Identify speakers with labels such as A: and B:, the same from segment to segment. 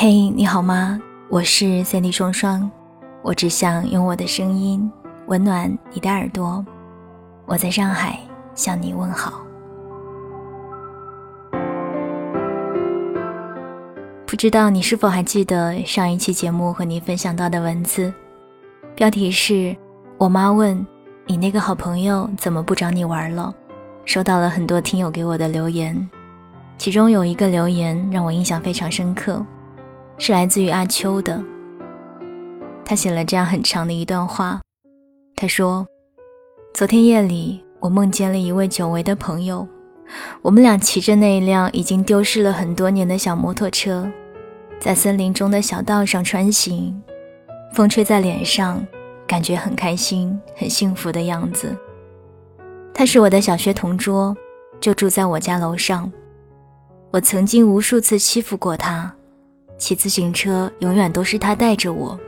A: 嘿，你好吗？我是三 D 双双，我只想用我的声音温暖你的耳朵。我在上海向你问好。不知道你是否还记得上一期节目和你分享到的文字？标题是我妈问你那个好朋友怎么不找你玩了。收到了很多听友给我的留言，其中有一个留言让我印象非常深刻。是来自于阿秋的。他写了这样很长的一段话。他说：“昨天夜里，我梦见了一位久违的朋友。我们俩骑着那一辆已经丢失了很多年的小摩托车，在森林中的小道上穿行，风吹在脸上，感觉很开心、很幸福的样子。他是我的小学同桌，就住在我家楼上。我曾经无数次欺负过他。”骑自行车永远都是他带着我，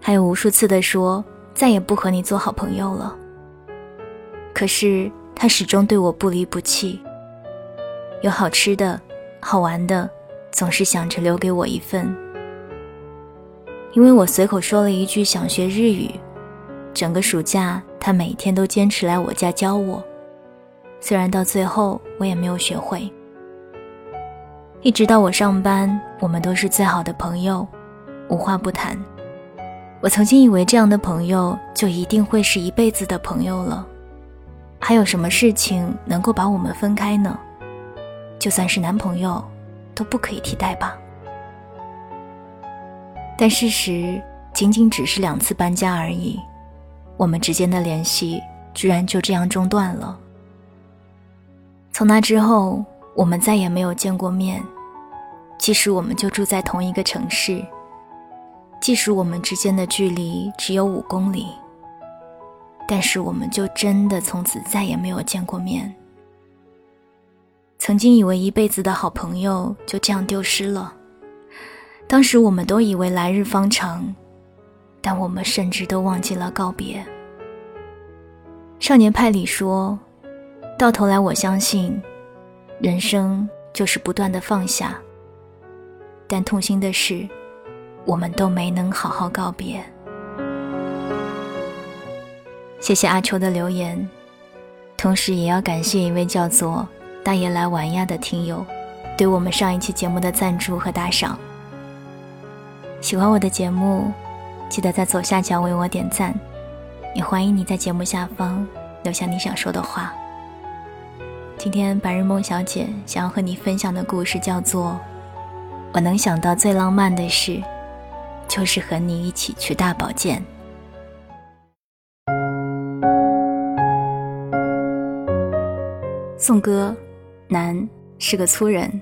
A: 还有无数次的说再也不和你做好朋友了。可是他始终对我不离不弃，有好吃的、好玩的，总是想着留给我一份。因为我随口说了一句想学日语，整个暑假他每天都坚持来我家教我，虽然到最后我也没有学会。一直到我上班，我们都是最好的朋友，无话不谈。我曾经以为这样的朋友就一定会是一辈子的朋友了，还有什么事情能够把我们分开呢？就算是男朋友，都不可以替代吧。但事实仅仅只是两次搬家而已，我们之间的联系居然就这样中断了。从那之后，我们再也没有见过面。即使我们就住在同一个城市，即使我们之间的距离只有五公里，但是我们就真的从此再也没有见过面。曾经以为一辈子的好朋友就这样丢失了，当时我们都以为来日方长，但我们甚至都忘记了告别。少年派里说：“到头来，我相信，人生就是不断的放下。”但痛心的是，我们都没能好好告别。谢谢阿秋的留言，同时也要感谢一位叫做“大爷来玩呀”的听友，对我们上一期节目的赞助和打赏。喜欢我的节目，记得在左下角为我点赞，也欢迎你在节目下方留下你想说的话。今天白日梦小姐想要和你分享的故事叫做。我能想到最浪漫的事，就是和你一起去大保健。宋哥，男，是个粗人，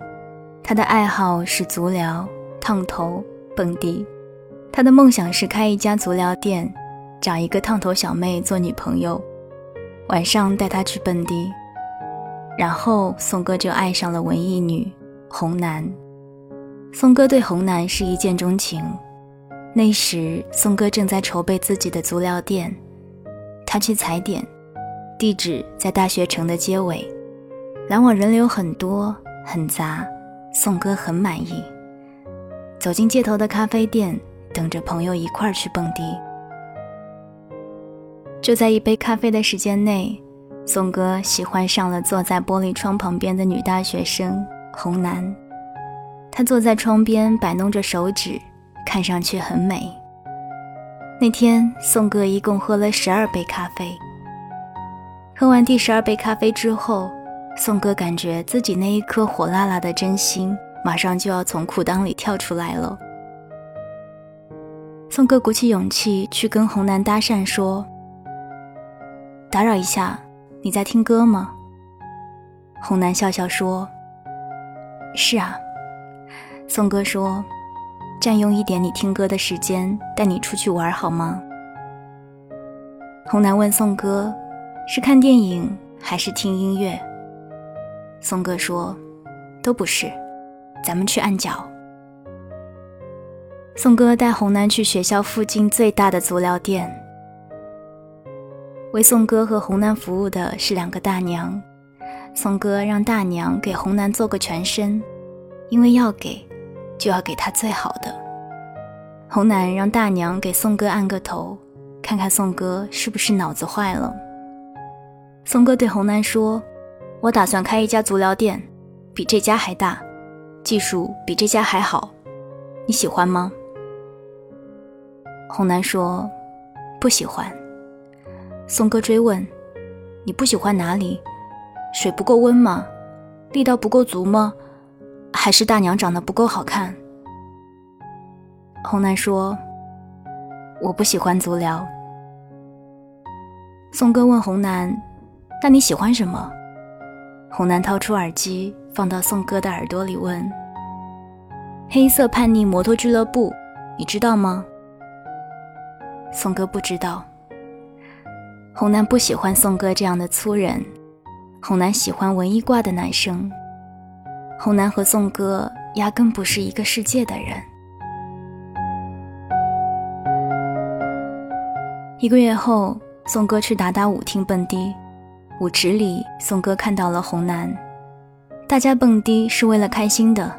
A: 他的爱好是足疗、烫头、蹦迪，他的梦想是开一家足疗店，找一个烫头小妹做女朋友，晚上带她去蹦迪。然后宋哥就爱上了文艺女红楠。宋哥对红楠是一见钟情，那时宋哥正在筹备自己的足疗店，他去踩点，地址在大学城的街尾，来往人流很多很杂，宋哥很满意。走进街头的咖啡店，等着朋友一块儿去蹦迪。就在一杯咖啡的时间内，宋哥喜欢上了坐在玻璃窗旁边的女大学生红楠。他坐在窗边摆弄着手指，看上去很美。那天，宋哥一共喝了十二杯咖啡。喝完第十二杯咖啡之后，宋哥感觉自己那一颗火辣辣的真心马上就要从裤裆里跳出来了。宋哥鼓起勇气去跟红楠搭讪说：“打扰一下，你在听歌吗？”红楠笑笑说：“是啊。”宋哥说：“占用一点你听歌的时间，带你出去玩好吗？”红楠问宋哥：“是看电影还是听音乐？”宋哥说：“都不是，咱们去按脚。”宋哥带红楠去学校附近最大的足疗店，为宋哥和红楠服务的是两个大娘。宋哥让大娘给红楠做个全身，因为要给。就要给他最好的。红楠让大娘给宋哥按个头，看看宋哥是不是脑子坏了。宋哥对红楠说：“我打算开一家足疗店，比这家还大，技术比这家还好，你喜欢吗？”红楠说：“不喜欢。”宋哥追问：“你不喜欢哪里？水不够温吗？力道不够足吗？还是大娘长得不够好看？”红楠说：“我不喜欢足疗。”宋哥问红楠：“那你喜欢什么？”红楠掏出耳机放到宋哥的耳朵里问：“黑色叛逆摩托俱乐部，你知道吗？”宋哥不知道。红楠不喜欢宋哥这样的粗人，红楠喜欢文艺挂的男生。红楠和宋哥压根不是一个世界的人。一个月后，宋哥去打打舞厅蹦迪，舞池里，宋哥看到了红楠。大家蹦迪是为了开心的，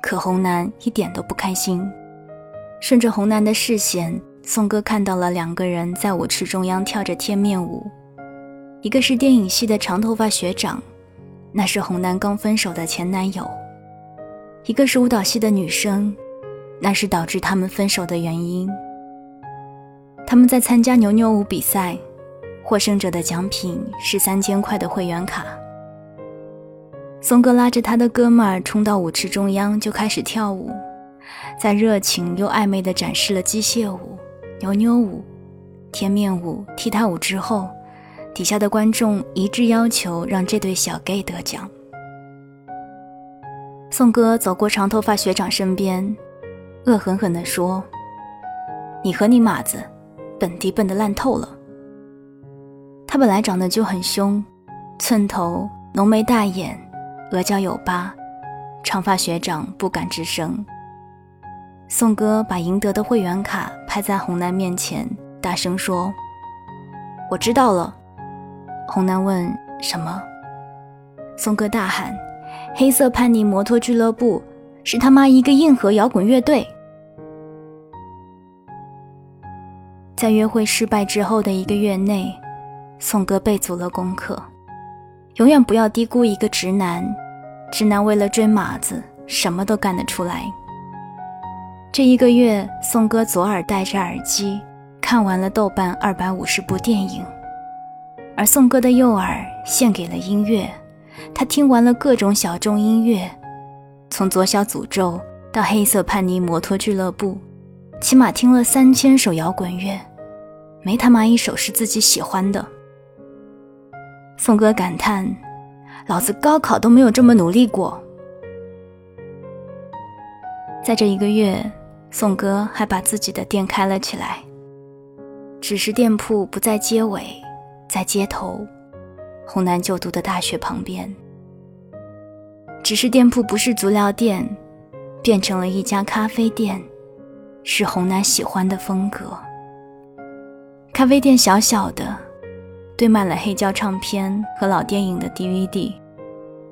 A: 可红楠一点都不开心。顺着红楠的视线，宋哥看到了两个人在舞池中央跳着贴面舞，一个是电影系的长头发学长，那是红楠刚分手的前男友；一个是舞蹈系的女生，那是导致他们分手的原因。他们在参加牛牛舞比赛，获胜者的奖品是三千块的会员卡。松哥拉着他的哥们儿冲到舞池中央，就开始跳舞，在热情又暧昧地展示了机械舞、牛牛舞、贴面舞、踢踏舞之后，底下的观众一致要求让这对小 gay 得奖。宋哥走过长头发学长身边，恶狠狠地说：“你和你马子。”本地笨得烂透了。他本来长得就很凶，寸头、浓眉大眼、额角有疤，长发学长不敢吱声。宋哥把赢得的会员卡拍在红楠面前，大声说：“我知道了。”红男问：“什么？”宋哥大喊：“黑色叛逆摩托俱乐部是他妈一个硬核摇滚乐队。”在约会失败之后的一个月内，宋哥备足了功课。永远不要低估一个直男，直男为了追马子，什么都干得出来。这一个月，宋哥左耳戴着耳机，看完了豆瓣二百五十部电影，而宋哥的右耳献给了音乐，他听完了各种小众音乐，从左小诅咒到黑色叛逆摩托俱乐部，起码听了三千首摇滚乐。没他妈一首是自己喜欢的。宋哥感叹：“老子高考都没有这么努力过。”在这一个月，宋哥还把自己的店开了起来，只是店铺不在街尾，在街头，红楠就读的大学旁边。只是店铺不是足疗店，变成了一家咖啡店，是红楠喜欢的风格。咖啡店小小的，堆满了黑胶唱片和老电影的 DVD，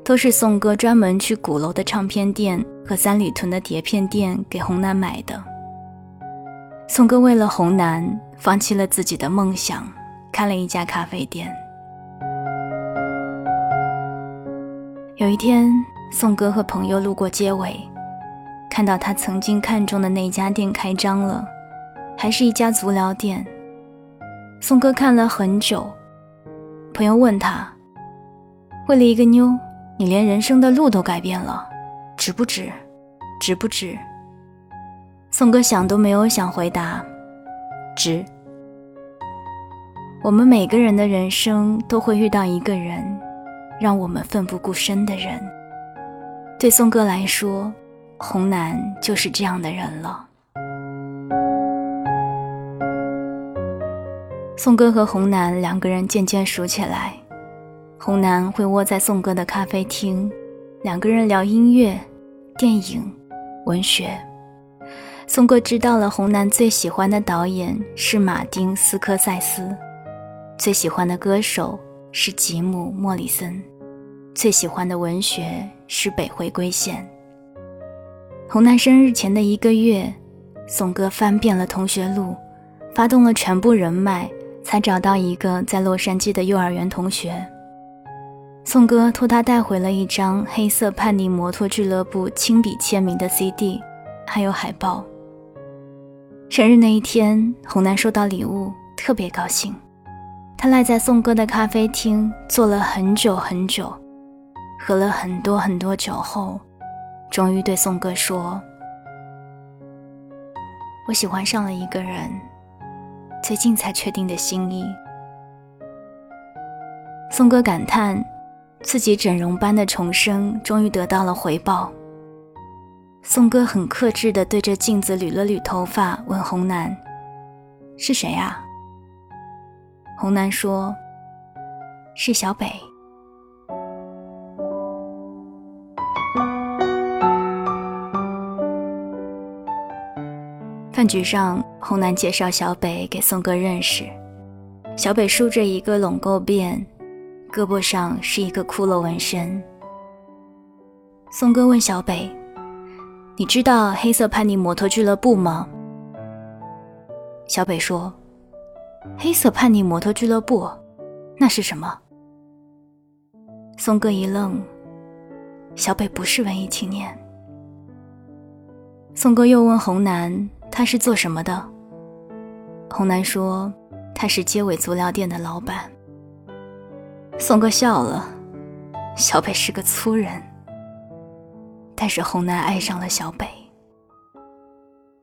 A: 都是宋哥专门去鼓楼的唱片店和三里屯的碟片店给红楠买的。宋哥为了红楠，放弃了自己的梦想，开了一家咖啡店。有一天，宋哥和朋友路过街尾，看到他曾经看中的那家店开张了，还是一家足疗店。宋哥看了很久，朋友问他：“为了一个妞，你连人生的路都改变了，值不值？值不值？”宋哥想都没有想回答：“值。”我们每个人的人生都会遇到一个人，让我们奋不顾身的人。对宋哥来说，红楠就是这样的人了。宋哥和红楠两个人渐渐熟起来，红楠会窝在宋哥的咖啡厅，两个人聊音乐、电影、文学。宋哥知道了红楠最喜欢的导演是马丁·斯科塞斯，最喜欢的歌手是吉姆·莫里森，最喜欢的文学是北回归线。红楠生日前的一个月，宋哥翻遍了同学录，发动了全部人脉，才找到一个在洛杉矶的幼儿园同学。宋哥托他带回了一张黑色叛逆摩托俱乐部亲笔签名的 CD，还有海报。生日那一天，红楠收到礼物，特别高兴。他赖在宋哥的咖啡厅坐了很久很久，喝了很多很多酒后，终于对宋哥说：“我喜欢上了一个人，最近才确定的心意。”宋哥感叹，自己整容般的重生终于得到了回报。宋哥很克制地对着镜子捋了捋头发，问红楠：“是谁啊？”红楠说：“是小北。”饭局上，红楠介绍小北给宋哥认识。小北梳着一个拢沟辫，胳膊上是一个骷髅纹身。宋哥问小北：“你知道黑色叛逆摩托俱乐部吗？”小北说。黑色叛逆摩托俱乐部，那是什么？宋哥一愣，小北不是文艺青年。宋哥又问红楠，他是做什么的？红楠说，他是街尾足疗店的老板。宋哥笑了，小北是个粗人。但是红楠爱上了小北。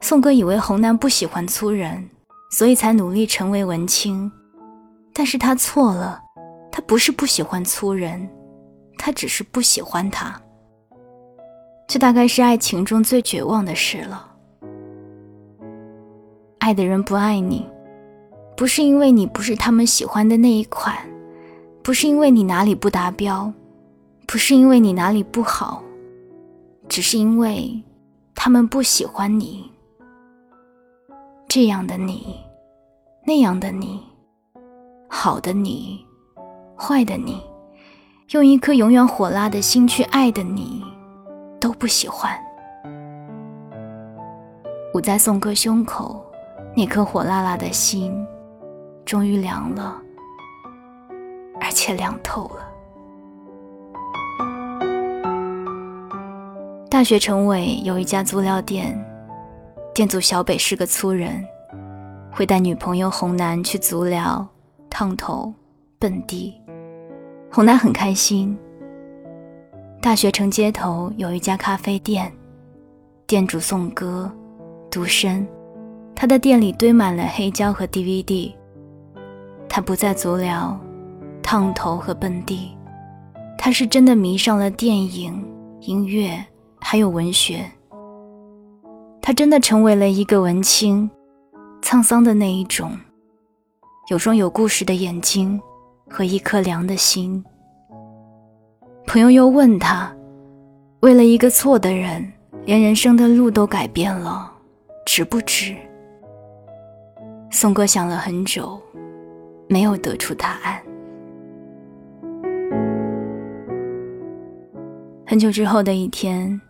A: 宋哥以为红楠不喜欢粗人。所以才努力成为文青，但是他错了，他不是不喜欢粗人，他只是不喜欢他。这大概是爱情中最绝望的事了。爱的人不爱你，不是因为你不是他们喜欢的那一款，不是因为你哪里不达标，不是因为你哪里不好，只是因为他们不喜欢你。这样的你，那样的你，好的你，坏的你，用一颗永远火辣的心去爱的你，都不喜欢。捂在宋哥胸口那颗火辣辣的心，终于凉了，而且凉透了。大学城尾有一家足疗店。店主小北是个粗人，会带女朋友红楠去足疗、烫头、蹦迪。红楠很开心。大学城街头有一家咖啡店，店主宋哥，独身，他的店里堆满了黑胶和 DVD。他不再足疗、烫头和蹦迪，他是真的迷上了电影、音乐，还有文学。他真的成为了一个文青，沧桑的那一种，有双有故事的眼睛和一颗凉的心。朋友又问他，为了一个错的人，连人生的路都改变了，值不值？宋哥想了很久，没有得出答案。很久之后的一天。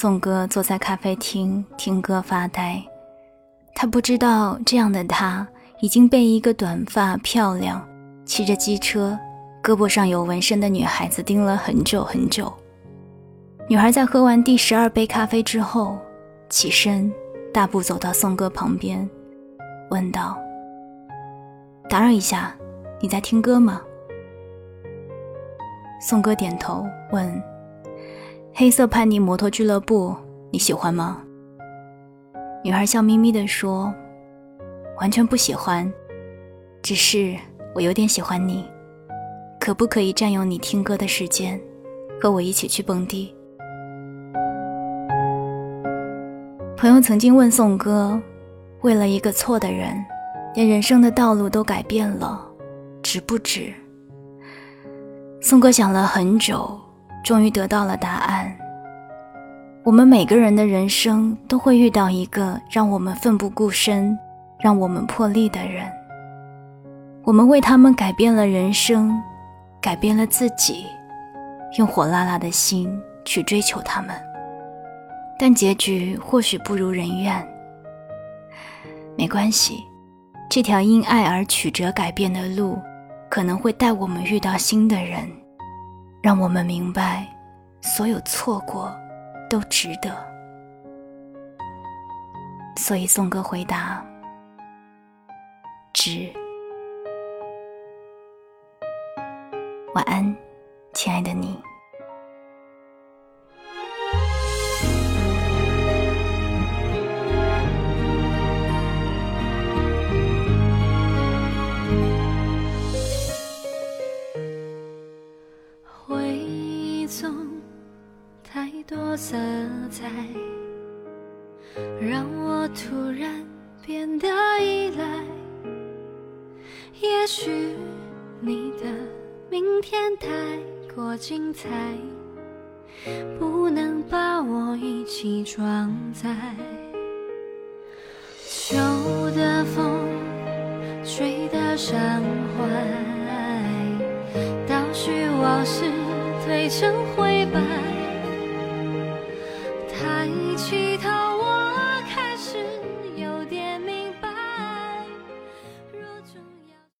A: 宋哥坐在咖啡厅听歌发呆，他不知道这样的他已经被一个短发、漂亮、骑着机车、胳膊上有纹身的女孩子盯了很久很久。女孩在喝完第十二杯咖啡之后，起身大步走到宋哥旁边，问道：“打扰一下，你在听歌吗？”宋哥点头问。黑色叛逆摩托俱乐部，你喜欢吗？女孩笑眯眯地说：“完全不喜欢，只是我有点喜欢你。可不可以占用你听歌的时间，和我一起去蹦迪？”朋友曾经问宋哥：“为了一个错的人，连人生的道路都改变了，值不值？”宋哥想了很久。终于得到了答案。我们每个人的人生都会遇到一个让我们奋不顾身、让我们破例的人。我们为他们改变了人生，改变了自己，用火辣辣的心去追求他们。但结局或许不如人愿。没关系，这条因爱而曲折改变的路，可能会带我们遇到新的人，让我们明白，所有错过都值得。所以宋哥回答：值。晚安，亲爱的你。
B: 也许你的。明天太过精彩，不能把我一起装载。秋的风吹得伤怀，倒叙往事褪成灰白，抬起头。